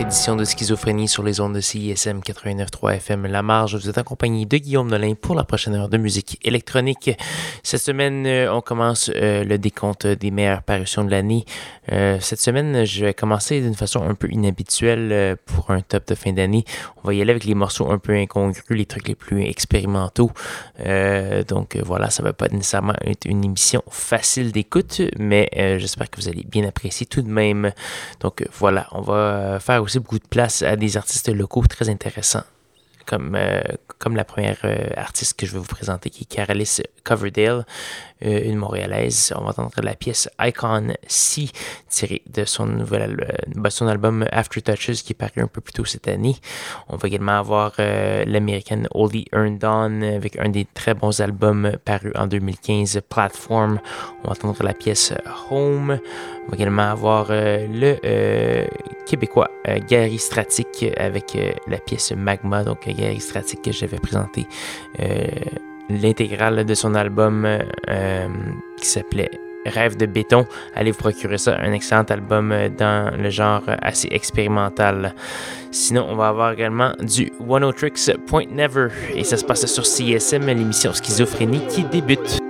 édition de Schizophrénie sur les ondes de CISM 89.3 FM La Marge. Vous êtes accompagné de Guillaume Nolin pour la prochaine heure de musique électronique. Cette semaine, euh, on commence euh, le décompte des meilleures parutions de l'année. Euh, cette semaine, je vais commencer d'une façon un peu inhabituelle pour un top de fin d'année. On va y aller avec les morceaux un peu incongrus, les trucs les plus expérimentaux. donc voilà, ça va pas nécessairement être une émission facile d'écoute, mais j'espère que vous allez bien apprécier tout de même. Donc voilà, on va faire aussi beaucoup de place à des artistes locaux très intéressants. Comme, euh, comme la première euh, artiste que je vais vous présenter, qui est Carolis Coverdale, une Montréalaise. On va entendre la pièce Icon C, tirée de son nouvel bah, son album After Touches, qui est paru un peu plus tôt cette année. On va également avoir l'américaine Oldie Earned On, avec un des très bons albums parus en 2015, Platform. On va entendre la pièce Home. On va également avoir le québécois Gary Stratic avec la pièce Magma, donc Gary Stratic que j'avais présenté euh, l'intégrale de son album euh, qui s'appelait Rêve de béton. Allez vous procurer ça, un excellent album dans le genre assez expérimental. Sinon, on va avoir également du One Tricks Point Never et ça se passe sur CSM, l'émission Schizophrénie qui débute.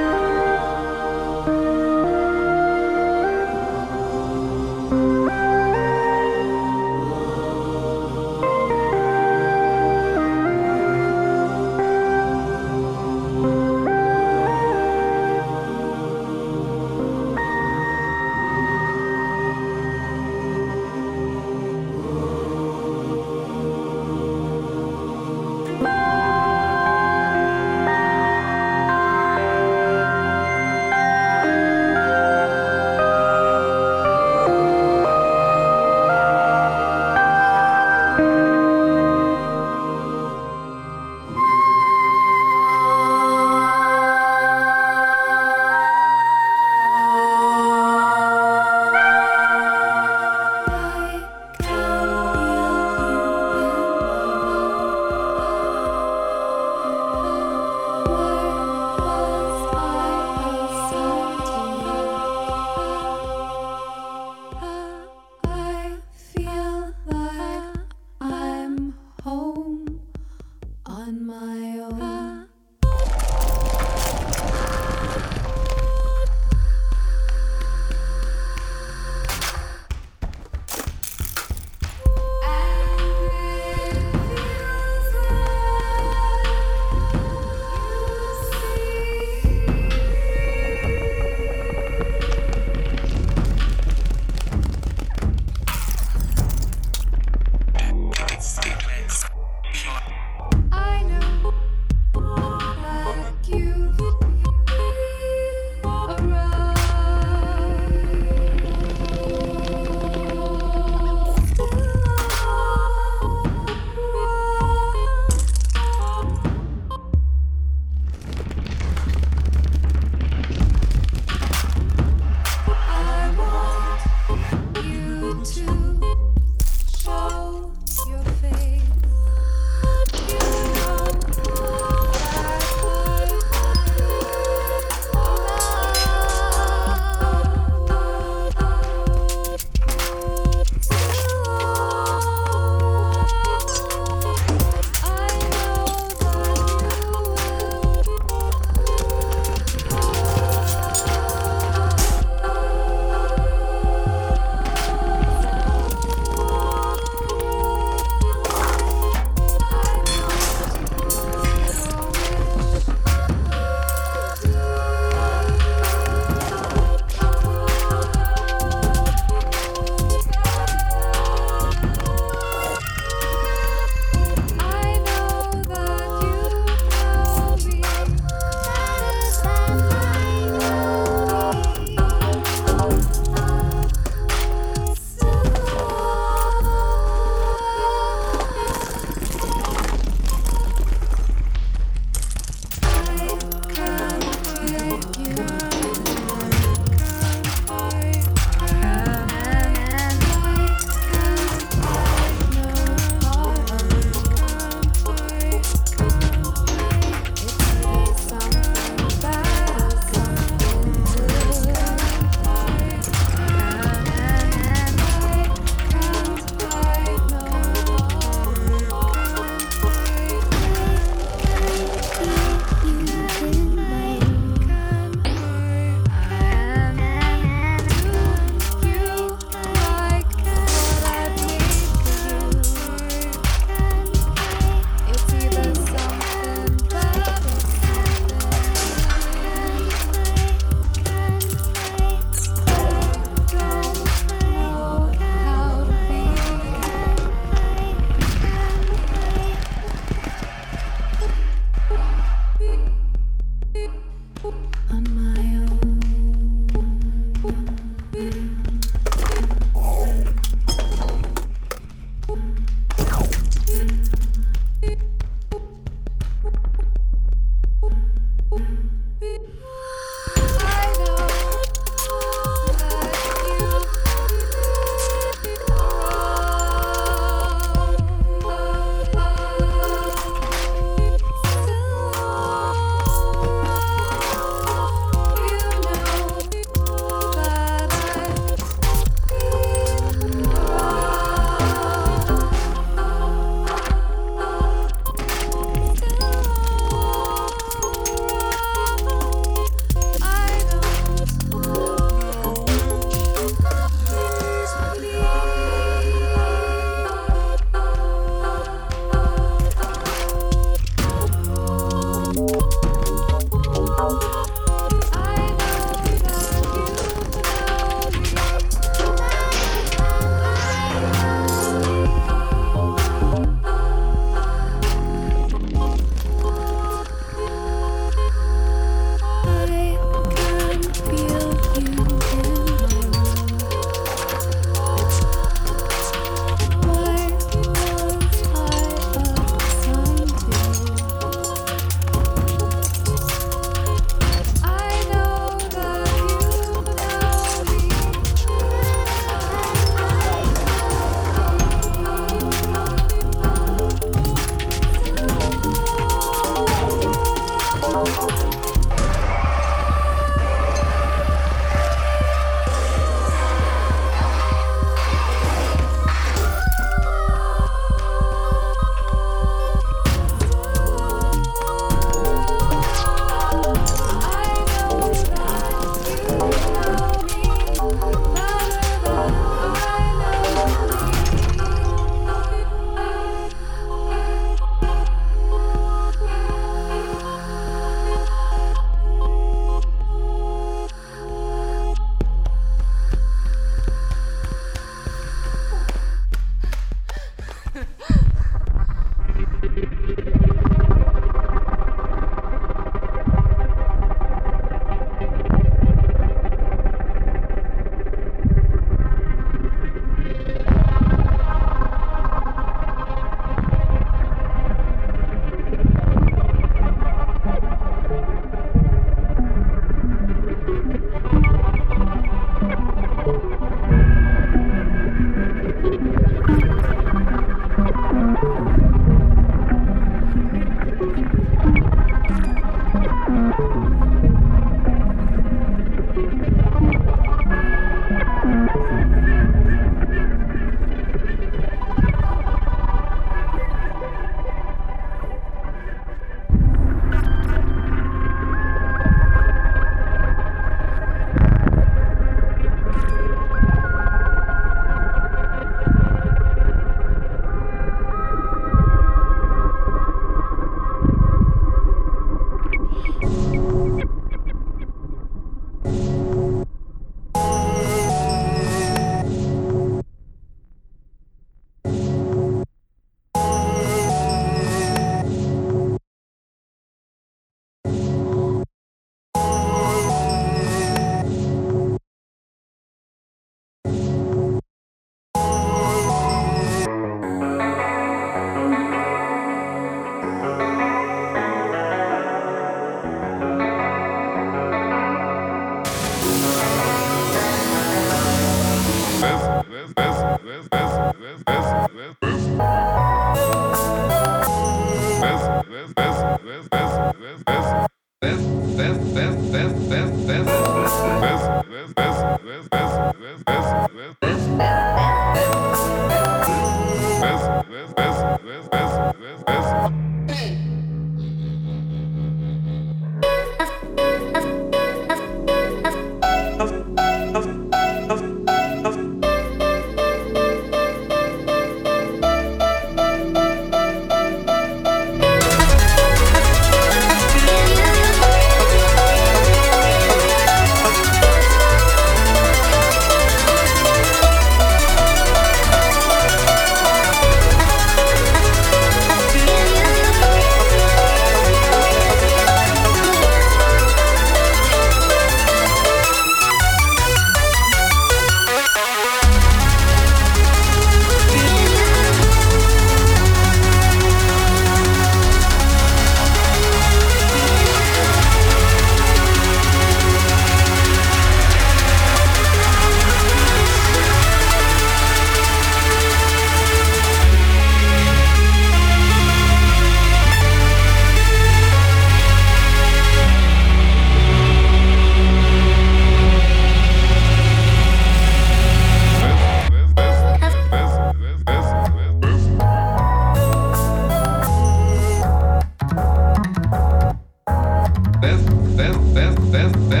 best, best, best, best, best.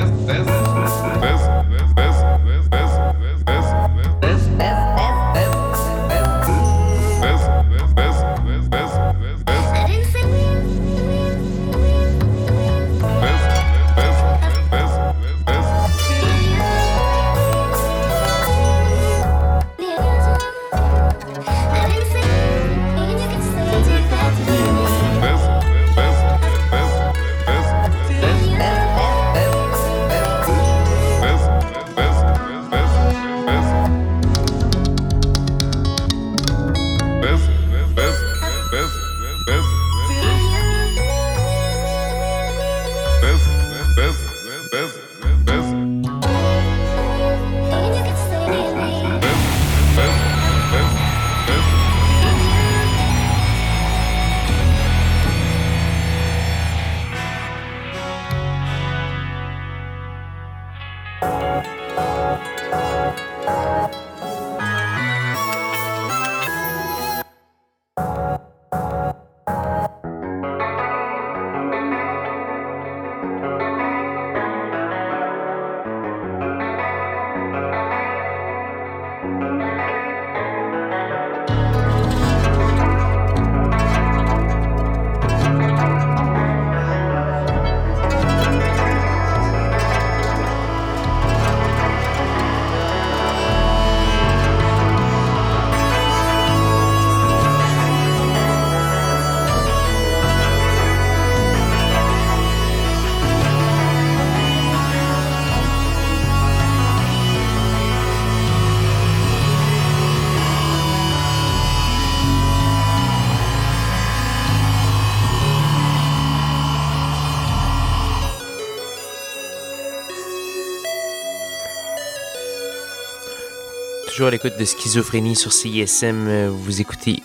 Toujours à l'écoute de Schizophrénie sur CISM. Euh, vous écoutez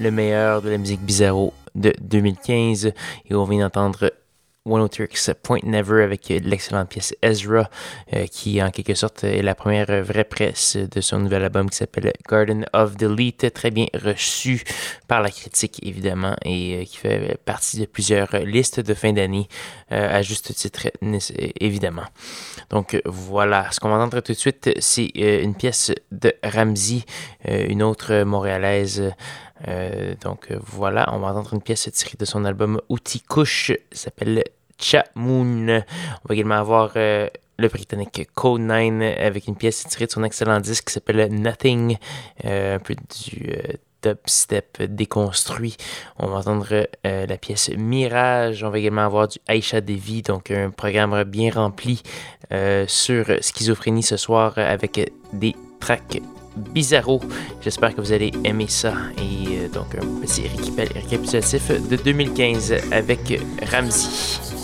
le meilleur de la musique bizarro de 2015 et on vient d'entendre One Point Never avec l'excellente pièce Ezra, euh, qui en quelque sorte est la première vraie presse de son nouvel album qui s'appelle Garden of Delete, très bien reçu par la critique évidemment et euh, qui fait partie de plusieurs listes de fin d'année euh, à juste titre évidemment. Donc voilà, ce qu'on va entendre tout de suite, c'est une pièce de Ramsey, une autre montréalaise. Euh, donc euh, voilà, on va entendre une pièce tirée de son album Outil Couche, s'appelle Cha Moon. On va également avoir euh, le britannique Code 9 avec une pièce tirée de son excellent disque qui s'appelle Nothing, un peu du dubstep déconstruit. On va entendre la pièce Mirage. On va également avoir du Aisha Devi, donc un programme bien rempli sur schizophrénie ce soir avec des tracks Bizarro. J'espère que vous allez aimer ça. Et euh, donc, un petit récapitulatif de 2015 avec Ramsey.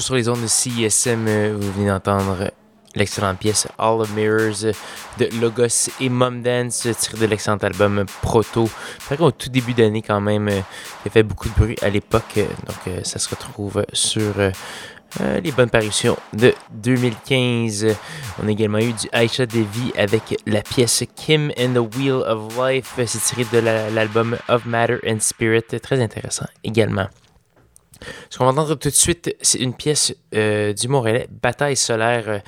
Sur les ondes de CISM, euh, vous venez d'entendre l'excellente pièce All of Mirrors de Logos et Mom Dance tiré de l'excellent album Proto. au tout début d'année quand même, euh, il fait beaucoup de bruit à l'époque, euh, donc ça se retrouve sur les bonnes parutions de 2015. On a également eu du Aisha Devi avec la pièce Kim and the Wheel of Life. C'est tiré de l'album Of Matter and Spirit. Très intéressant également. Ce qu'on va entendre tout de suite, c'est une pièce euh, du Montréalais, Bataille solaire. Euh,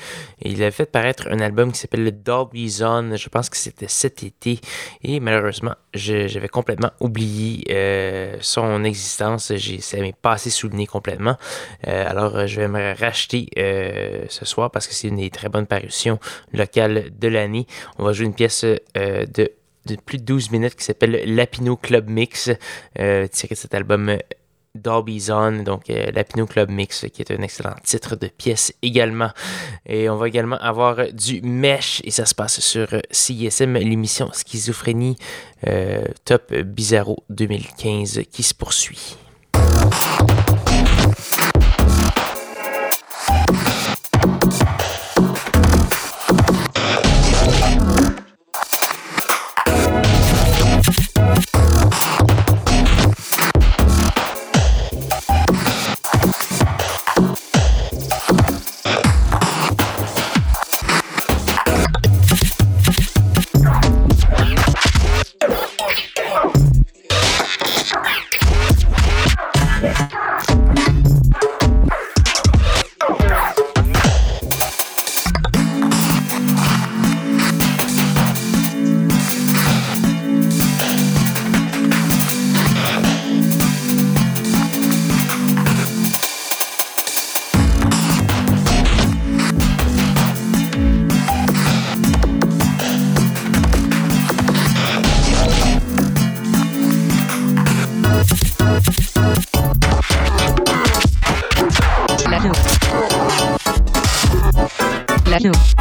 il a fait paraître un album qui s'appelle le Dolby Zone. Je pense que c'était cet été. Et malheureusement, j'avais complètement oublié euh, son existence. Ça m'est passé sous le nez complètement. alors, je vais me racheter ce soir parce que c'est une des très bonnes parutions locales de l'année. On va jouer une pièce de plus de 12 minutes qui s'appelle Lapino Club Mix, tiré de cet album Dolby Zone, donc euh, Club Mix, qui est un excellent titre de pièce également. Et on va également avoir du Mesh, et ça se passe sur CISM, l'émission Schizophrénie euh, Top Bizarro 2015 qui se poursuit. You.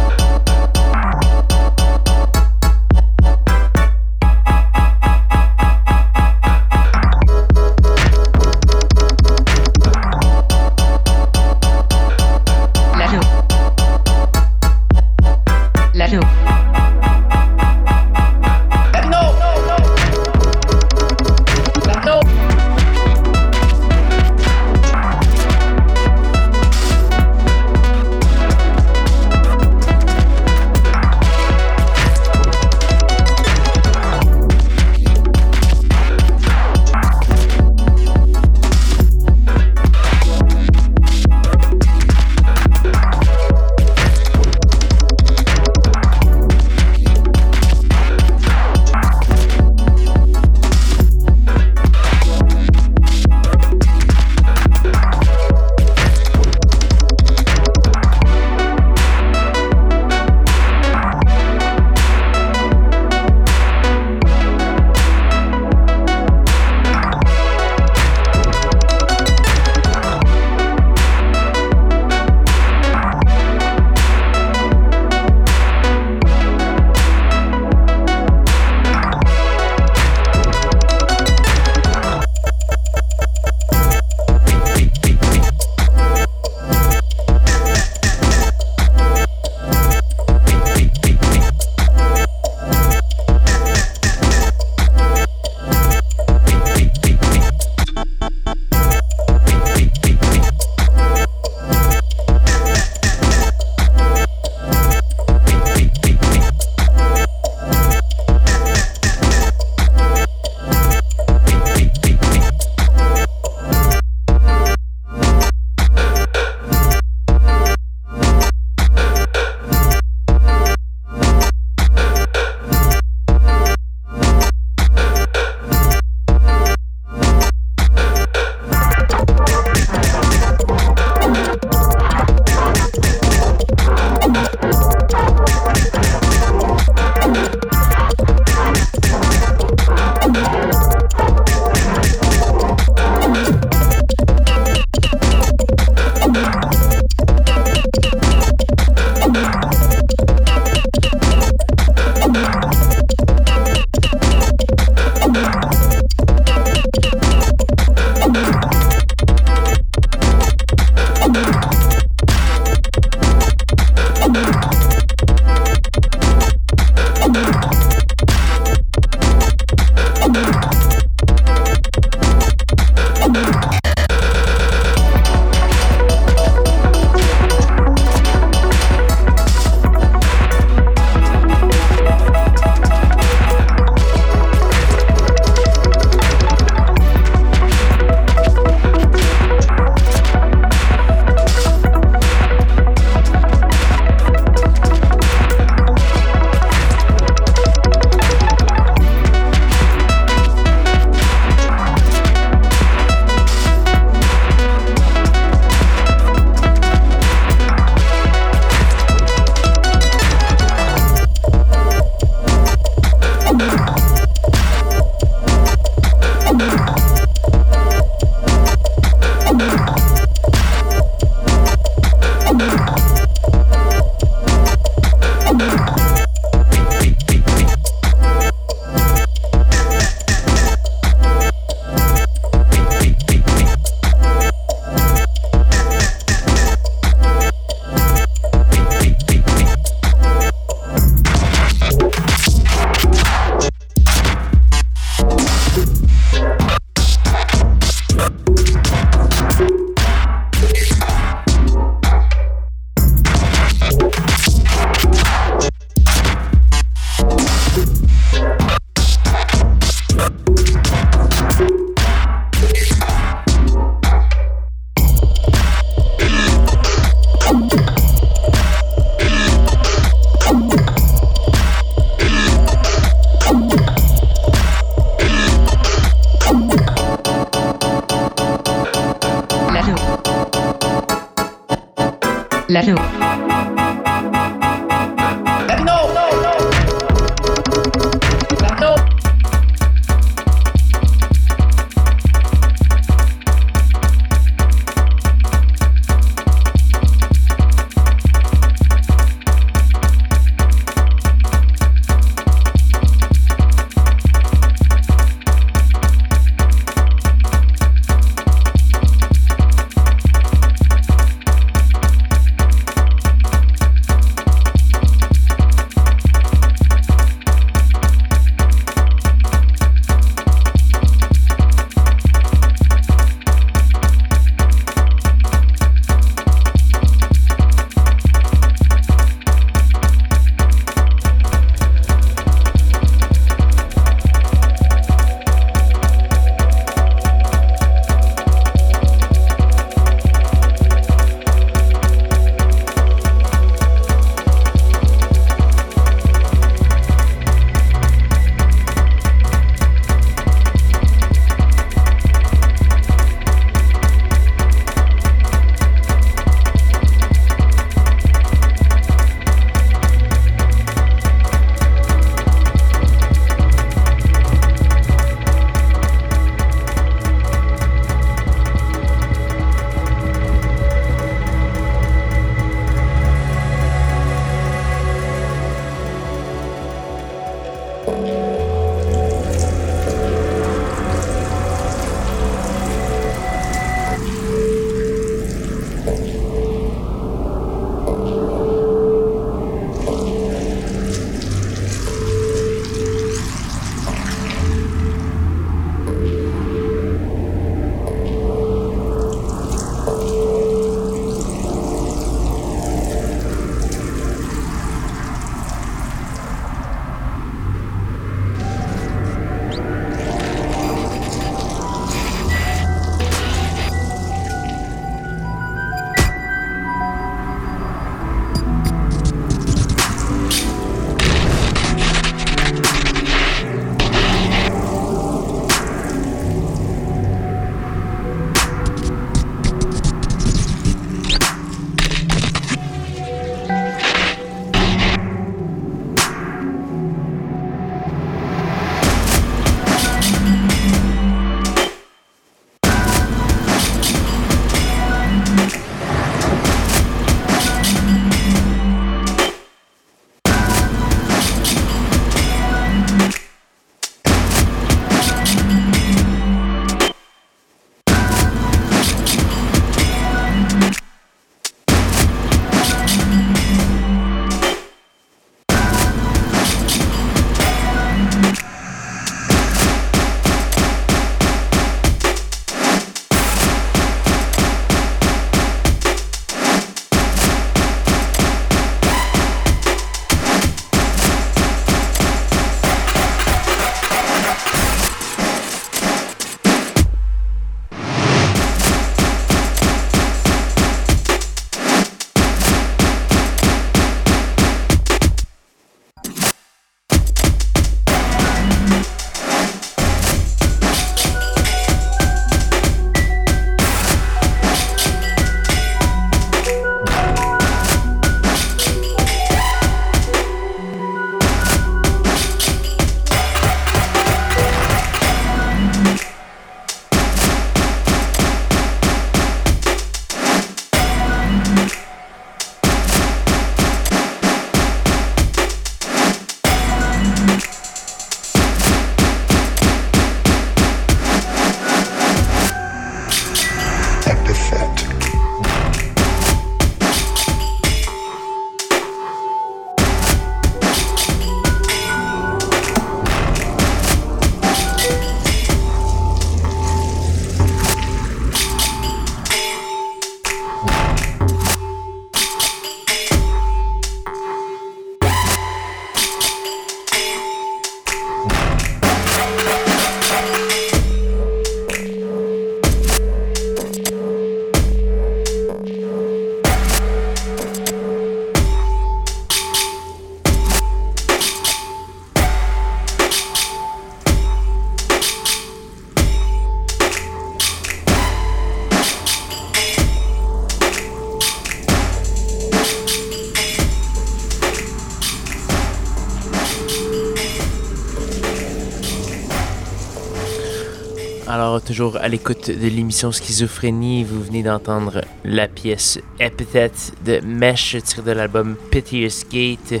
Toujours à l'écoute de l'émission Schizophrénie, vous venez d'entendre la pièce Epithet de Mesh tirée de l'album Piteous Gate,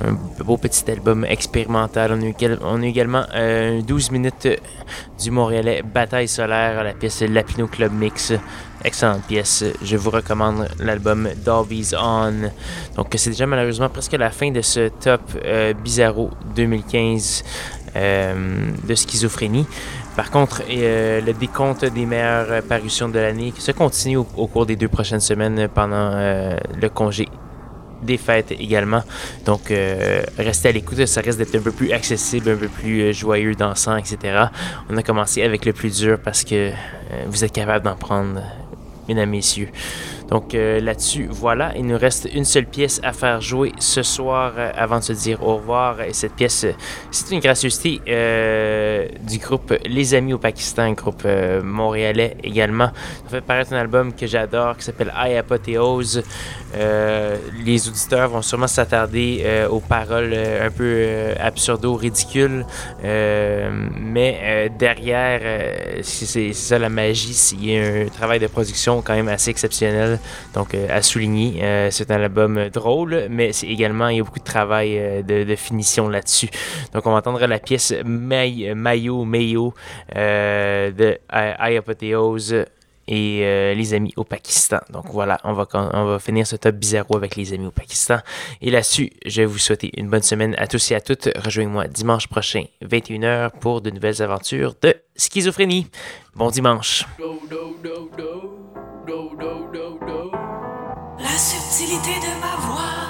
un beau petit album expérimental. On a, également 12 euh, minutes du Montréalais Bataille solaire, la pièce Lapino Club Mix. Excellente pièce. Je vous recommande l'album Dolby's On. Donc, c'est déjà malheureusement presque la fin de ce top euh, Bizarro 2015 euh, de schizophrénie. Par contre, euh, le décompte des meilleures parutions de l'année se continue au, cours des deux prochaines semaines pendant euh, le congé des fêtes également. Donc, euh, restez à l'écoute, ça reste d'être un peu plus accessible, un peu plus joyeux, dansant, etc. On a commencé avec le plus dur parce que vous êtes capable d'en prendre, mesdames, messieurs. Donc euh, là-dessus, voilà, il nous reste une seule pièce à faire jouer ce soir euh, avant de se dire au revoir. Et cette pièce, c'est une gracieuseté euh, du groupe Les Amis au Pakistan, groupe montréalais également. Ça fait paraître un album que j'adore qui s'appelle I Apotheose. les auditeurs vont sûrement s'attarder aux paroles un peu absurdo, ridicules, mais derrière, c'est ça la magie, il y a un travail de production quand même assez exceptionnel. Donc, euh, à souligner, euh, c'est un album drôle, mais c'est également, il y a beaucoup de travail euh, de, finition là-dessus. Donc, on va entendre la pièce Mayo Mayo de Ayapotheose et les amis au Pakistan. Donc voilà, on va, on va finir ce top bizarro avec les amis au Pakistan. Et là-dessus, je vais vous souhaiter une bonne semaine à tous et à toutes. Rejoignez-moi dimanche prochain, 21h, pour de nouvelles aventures de schizophrénie. Bon dimanche. La subtilité de ma voix.